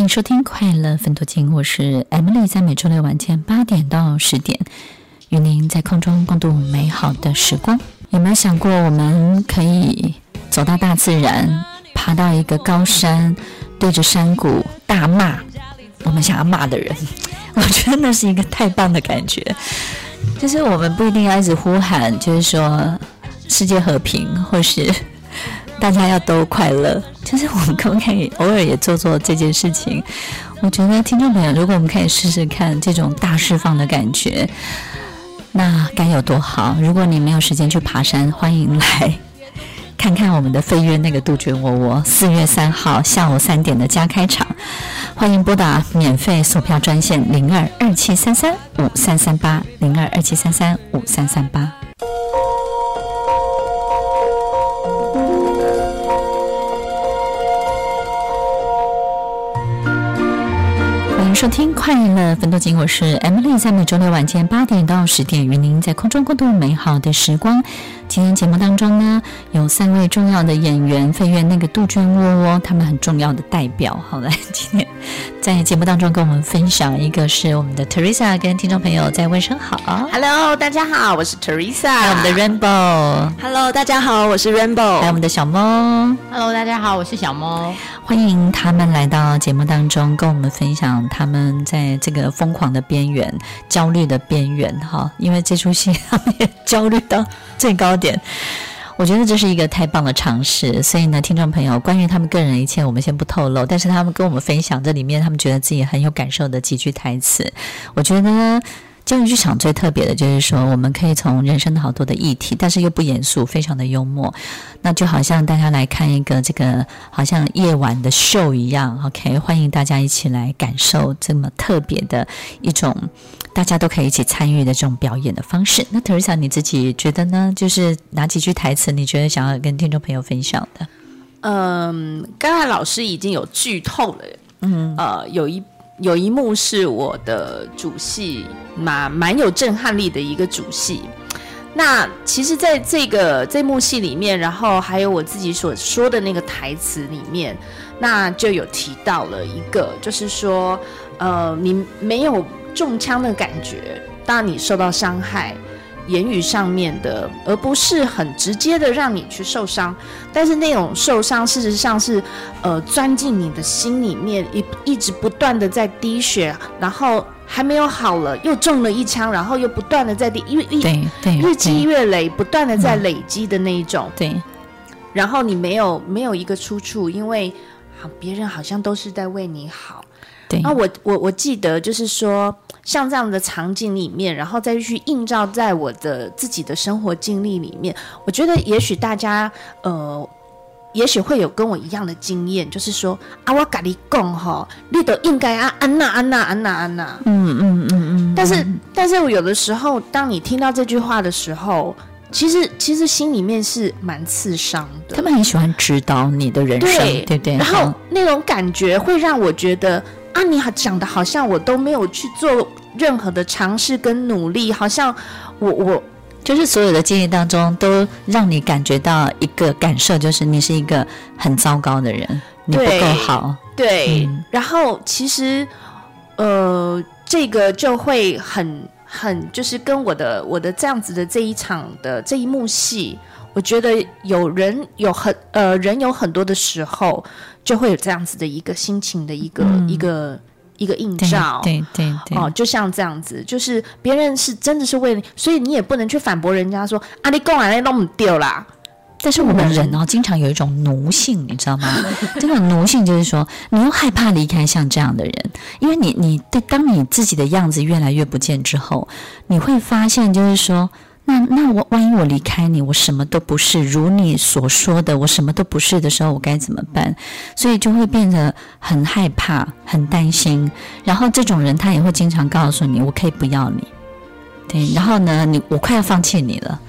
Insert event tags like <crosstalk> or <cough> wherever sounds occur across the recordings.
欢迎收听《快乐分多金》，我是 Emily，在每周六晚间八点到十点，与您在空中共度美好的时光。有没有想过，我们可以走到大自然，爬到一个高山，对着山谷大骂我们想要骂的人？<laughs> 我觉得那是一个太棒的感觉。就是我们不一定要一直呼喊，就是说世界和平，或是。大家要都快乐，就是我们可不可以偶尔也做做这件事情？我觉得听众朋友，如果我们可以试试看这种大释放的感觉，那该有多好！如果你没有时间去爬山，欢迎来看看我们的飞跃那个杜鹃窝窝。四月三号下午三点的加开场，欢迎拨打免费索票专线零二二七三三五三三八零二二七三三五三三八。收听快乐分多金，我是 Emily，在每周六晚间八点到十点，与您在空中共度美好的时光。今天节目当中呢，有三位重要的演员，飞跃那个杜鹃窝窝，他们很重要的代表。好，来 <laughs> 今天在节目当中跟我们分享，一个是我们的 Teresa，跟听众朋友在问声好。Hello，大家好，我是 Teresa。还有我们的 Rainbow。Hello，大家好，我是 Rainbow。还有我们的小猫。Hello，大家好，我是小猫。欢迎他们来到节目当中，跟我们分享他们在这个疯狂的边缘、焦虑的边缘，哈，因为这出戏他们也焦虑到最高点。我觉得这是一个太棒的尝试，所以呢，听众朋友，关于他们个人一切，我们先不透露，但是他们跟我们分享这里面他们觉得自己很有感受的几句台词，我觉得。教育剧场最特别的就是说，我们可以从人生的好多的议题，但是又不严肃，非常的幽默。那就好像大家来看一个这个好像夜晚的秀一样，OK？欢迎大家一起来感受这么特别的一种大家都可以一起参与的这种表演的方式。那 Teresa 你自己觉得呢？就是哪几句台词你觉得想要跟听众朋友分享的？嗯，刚才老师已经有剧透了，嗯，呃，有一。有一幕是我的主戏，蛮蛮有震撼力的一个主戏。那其实，在这个这幕戏里面，然后还有我自己所说的那个台词里面，那就有提到了一个，就是说，呃，你没有中枪的感觉，当你受到伤害。言语上面的，而不是很直接的让你去受伤，但是那种受伤事实上是，呃，钻进你的心里面，一一直不断的在滴血，然后还没有好了，又中了一枪，然后又不断的在滴，因为一对对日积月累，不断的在累积的那一种，对，然后你没有没有一个出处，因为好别人好像都是在为你好，对，啊，我我我记得就是说。像这样的场景里面，然后再去映照在我的自己的生活经历里面，我觉得也许大家呃，也许会有跟我一样的经验，就是说啊，我跟你讲哈，你都应该啊，安娜安娜安娜安娜，嗯嗯嗯嗯。但是，但是我有的时候，当你听到这句话的时候，其实其实心里面是蛮刺伤的。他们很喜欢指导你的人生，对对对。然后那种感觉会让我觉得。啊，你还讲的好像我都没有去做任何的尝试跟努力，好像我我就是所有的经历当中都让你感觉到一个感受，就是你是一个很糟糕的人，你不够好。对，嗯、然后其实呃，这个就会很很就是跟我的我的这样子的这一场的这一幕戏，我觉得有人有很呃人有很多的时候。就会有这样子的一个心情的一个、嗯、一个一个映照，对对对，哦，就像这样子，就是别人是真的是为你，所以你也不能去反驳人家说啊，你讲完了弄不掉啦。但是我们人哦，经常有一种奴性，<laughs> 你知道吗？这种奴性就是说，你又害怕离开像这样的人，因为你你对当你自己的样子越来越不见之后，你会发现就是说。那那我万一我离开你，我什么都不是，如你所说的，我什么都不是的时候，我该怎么办？所以就会变得很害怕、很担心。然后这种人他也会经常告诉你：“我可以不要你。”对，然后呢，你我快要放弃你了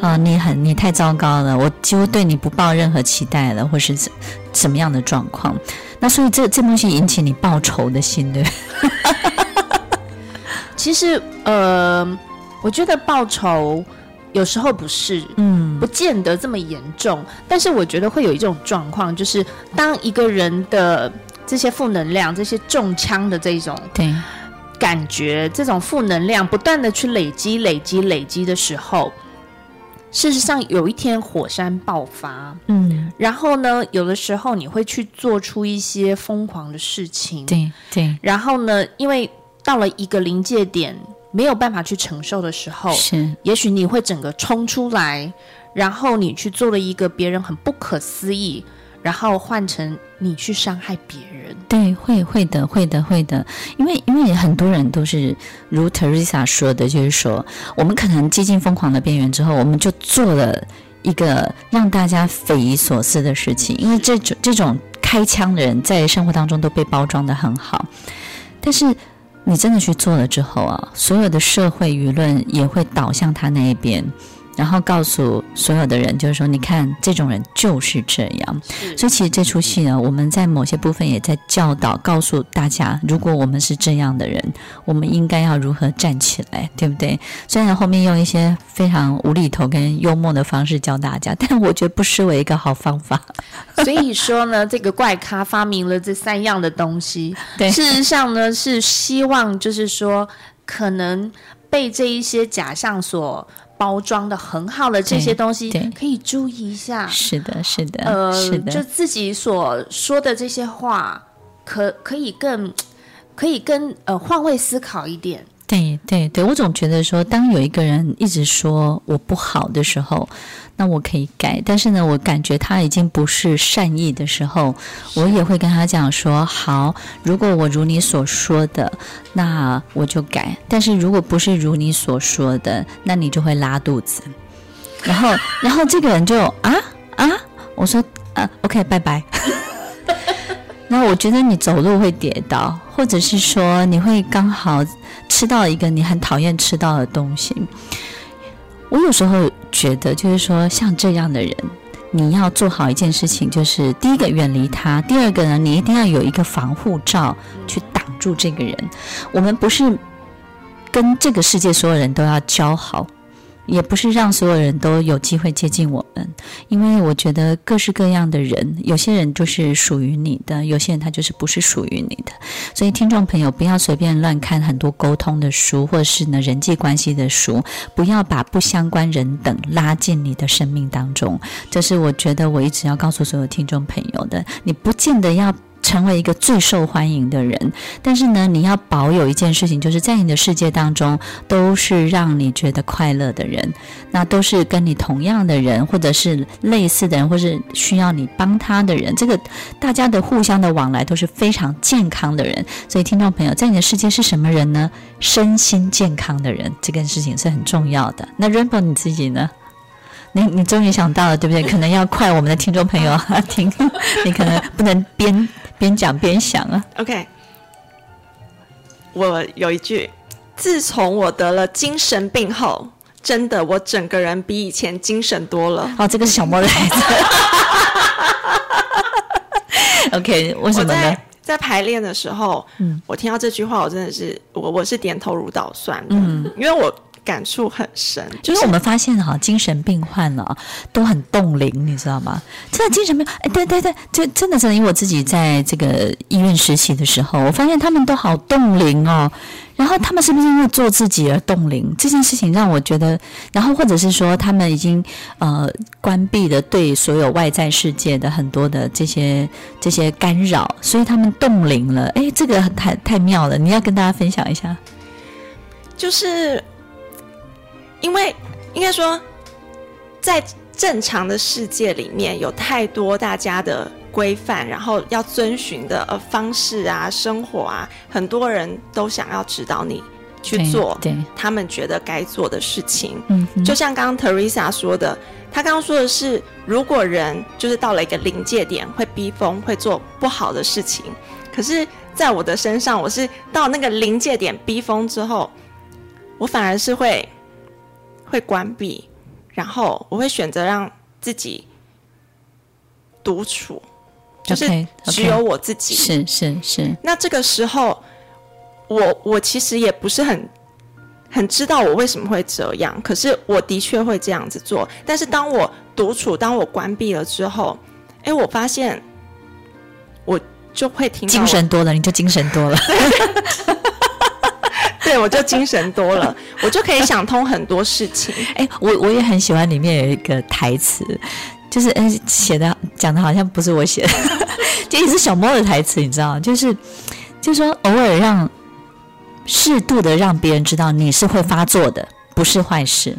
啊！你很你太糟糕了，我几乎对你不抱任何期待了，或是怎怎么样的状况？那所以这这东西引起你报仇的心，对？<laughs> 其实，呃。我觉得报仇有时候不是，嗯，不见得这么严重。但是我觉得会有一种状况，就是当一个人的这些负能量、这些中枪的这种对。感觉，这种负能量不断的去累积、累积、累积的时候，事实上有一天火山爆发，嗯，然后呢，有的时候你会去做出一些疯狂的事情，对对，然后呢，因为到了一个临界点，没有办法去承受的时候，是，也许你会整个冲出来，然后你去做了一个别人很不可思议。然后换成你去伤害别人，对，会会的，会的，会的，因为因为很多人都是如 Teresa 说的，就是说我们可能接近疯狂的边缘之后，我们就做了一个让大家匪夷所思的事情，因为这种这种开枪的人在生活当中都被包装得很好，但是你真的去做了之后啊，所有的社会舆论也会倒向他那一边。然后告诉所有的人，就是说，你看这种人就是这样。所以其实这出戏呢，我们在某些部分也在教导，告诉大家，如果我们是这样的人，我们应该要如何站起来，对不对？虽然后面用一些非常无厘头跟幽默的方式教大家，<laughs> 但我觉得不失为一个好方法。<laughs> 所以说呢，这个怪咖发明了这三样的东西，对，事实上呢是希望就是说，可能被这一些假象所。包装的很好的这些东西，可以注意一下。是的，是的，呃，是的，就自己所说的这些话，可可以更，可以更呃换位思考一点。对对对，我总觉得说，当有一个人一直说我不好的时候，那我可以改。但是呢，我感觉他已经不是善意的时候，我也会跟他讲说：好，如果我如你所说的，那我就改。但是如果不是如你所说的，那你就会拉肚子。然后，然后这个人就啊啊，我说啊，OK，拜拜。那我觉得你走路会跌倒，或者是说你会刚好吃到一个你很讨厌吃到的东西。我有时候觉得，就是说像这样的人，你要做好一件事情，就是第一个远离他，第二个呢，你一定要有一个防护罩去挡住这个人。我们不是跟这个世界所有人都要交好。也不是让所有人都有机会接近我们，因为我觉得各式各样的人，有些人就是属于你的，有些人他就是不是属于你的。所以听众朋友不要随便乱看很多沟通的书，或者是呢人际关系的书，不要把不相关人等拉进你的生命当中。这是我觉得我一直要告诉所有听众朋友的，你不见得要。成为一个最受欢迎的人，但是呢，你要保有一件事情，就是在你的世界当中，都是让你觉得快乐的人，那都是跟你同样的人，或者是类似的人，或是需要你帮他的人。这个大家的互相的往来都是非常健康的人。所以，听众朋友，在你的世界是什么人呢？身心健康的人，这件事情是很重要的。那 Rainbow 你自己呢？你你终于想到了，对不对？可能要快我们的听众朋友啊 <laughs> 听，你可能不能边。边讲边想啊。OK，我有一句，自从我得了精神病后，真的我整个人比以前精神多了。哦，这个是小莫的孩子。<laughs> OK，为什么呢？在，在排练的时候，嗯，我听到这句话，我真的是我我是点头如捣蒜的，嗯，因为我。感触很深，就是我们发现哈，精神病患了都很冻龄，你知道吗？真的精神病，哎，对对对，就真的是因为我自己在这个医院实习的时候，我发现他们都好冻龄哦。然后他们是不是因为做自己而冻龄？这件事情让我觉得，然后或者是说他们已经呃关闭了对所有外在世界的很多的这些这些干扰，所以他们冻龄了。哎，这个太太妙了，你要跟大家分享一下，就是。因为应该说，在正常的世界里面有太多大家的规范，然后要遵循的呃方式啊、生活啊，很多人都想要指导你去做，对，他们觉得该做的事情。嗯，就像刚刚 Teresa 说的，他刚刚说的是，如果人就是到了一个临界点，会逼疯，会做不好的事情。可是，在我的身上，我是到那个临界点逼疯之后，我反而是会。会关闭，然后我会选择让自己独处，就是只有我自己。是是是。那这个时候，我我其实也不是很很知道我为什么会这样，可是我的确会这样子做。但是当我独处，当我关闭了之后，哎，我发现我就会听精神多了，你就精神多了。<laughs> <laughs> 对，我就精神多了，<laughs> 我就可以想通很多事情。哎，我我也很喜欢里面有一个台词，就是嗯，写的讲的好像不是我写的，这也是小猫的台词，你知道吗？就是就是说，偶尔让适度的让别人知道你是会发作的，不是坏事。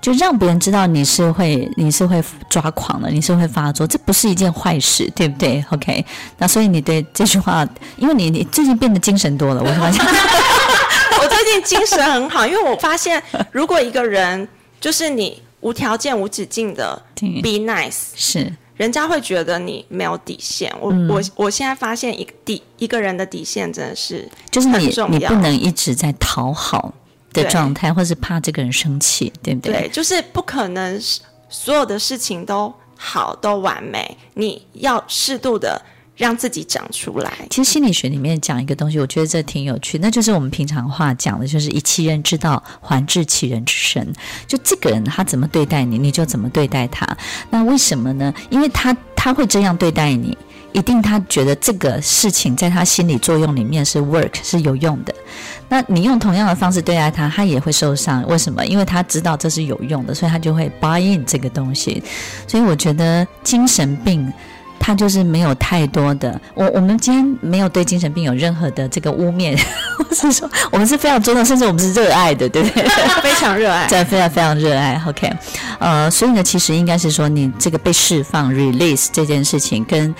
就让别人知道你是会你是会抓狂的，你是会发作，这不是一件坏事，对不对？OK，那所以你对这句话，因为你你最近变得精神多了，我发现我最近精神很好，<laughs> 因为我发现如果一个人就是你无条件无止境的 be nice，是人家会觉得你没有底线。我、嗯、我我现在发现一个底一个人的底线真的是就是你你不能一直在讨好。的状态，或是怕这个人生气，对不对？对，就是不可能所有的事情都好都完美，你要适度的让自己长出来。其实心理学里面讲一个东西，我觉得这挺有趣，那就是我们平常话讲的，就是以其人之道还治其人之身。就这个人他怎么对待你，你就怎么对待他。那为什么呢？因为他他会这样对待你。一定他觉得这个事情在他心理作用里面是 work 是有用的，那你用同样的方式对待他，他也会受伤。为什么？因为他知道这是有用的，所以他就会 buy in 这个东西。所以我觉得精神病他就是没有太多的。我我们今天没有对精神病有任何的这个污蔑，<laughs> 我是说我们是非常尊重，甚至我们是热爱的，对不对？<laughs> 非常热爱，<laughs> 对，非常非常热爱。OK，呃，所以呢，其实应该是说你这个被释放 release 这件事情跟。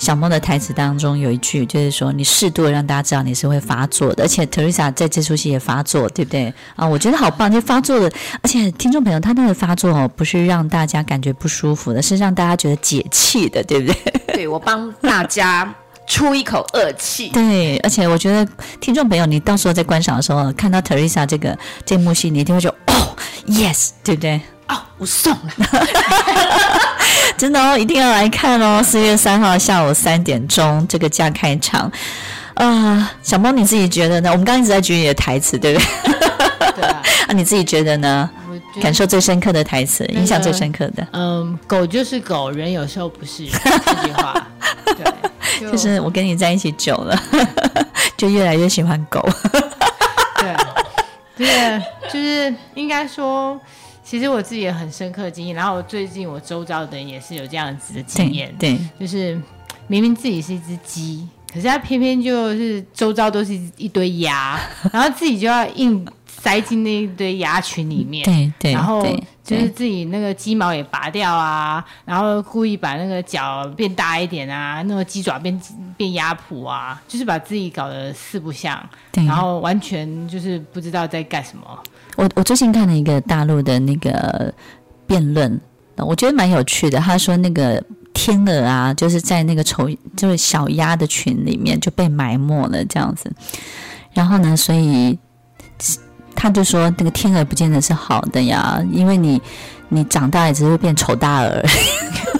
小梦的台词当中有一句，就是说你适度的让大家知道你是会发作的，而且 Teresa 在这出戏也发作，对不对啊？我觉得好棒，就发作的，而且听众朋友他那个发作哦，不是让大家感觉不舒服的，是让大家觉得解气的，对不对？<laughs> 对，我帮大家出一口恶气。对，而且我觉得听众朋友，你到时候在观赏的时候看到 Teresa 这个这幕戏，你一定会说哦，yes，对不对？哦，我送了。真的哦，一定要来看哦！四月三号下午三点钟，这个加开场啊、呃！小猫你自己觉得呢？我们刚刚一直在举你的台词，对不对？对啊。<laughs> 啊，你自己觉得呢？感受最深刻的台词，印象最深刻的。嗯，狗就是狗，人有时候不是这句话。<laughs> 对就，就是我跟你在一起久了，<laughs> 就越来越喜欢狗。对，对，就是应该说。其实我自己也很深刻的经验，然后最近我周遭的人也是有这样子的经验，对，对就是明明自己是一只鸡，可是他偏偏就是周遭都是一堆鸭，<laughs> 然后自己就要硬塞进那一堆鸭群里面，对对，然后就是自己那个鸡毛也拔掉啊，然后故意把那个脚变大一点啊，那个鸡爪变变鸭蹼啊，就是把自己搞得四不像，然后完全就是不知道在干什么。我我最近看了一个大陆的那个辩论，我觉得蛮有趣的。他说那个天鹅啊，就是在那个丑就是小鸭的群里面就被埋没了这样子。然后呢，所以他就说那个天鹅不见得是好的呀，因为你你长大也只会变丑大鹅。<laughs>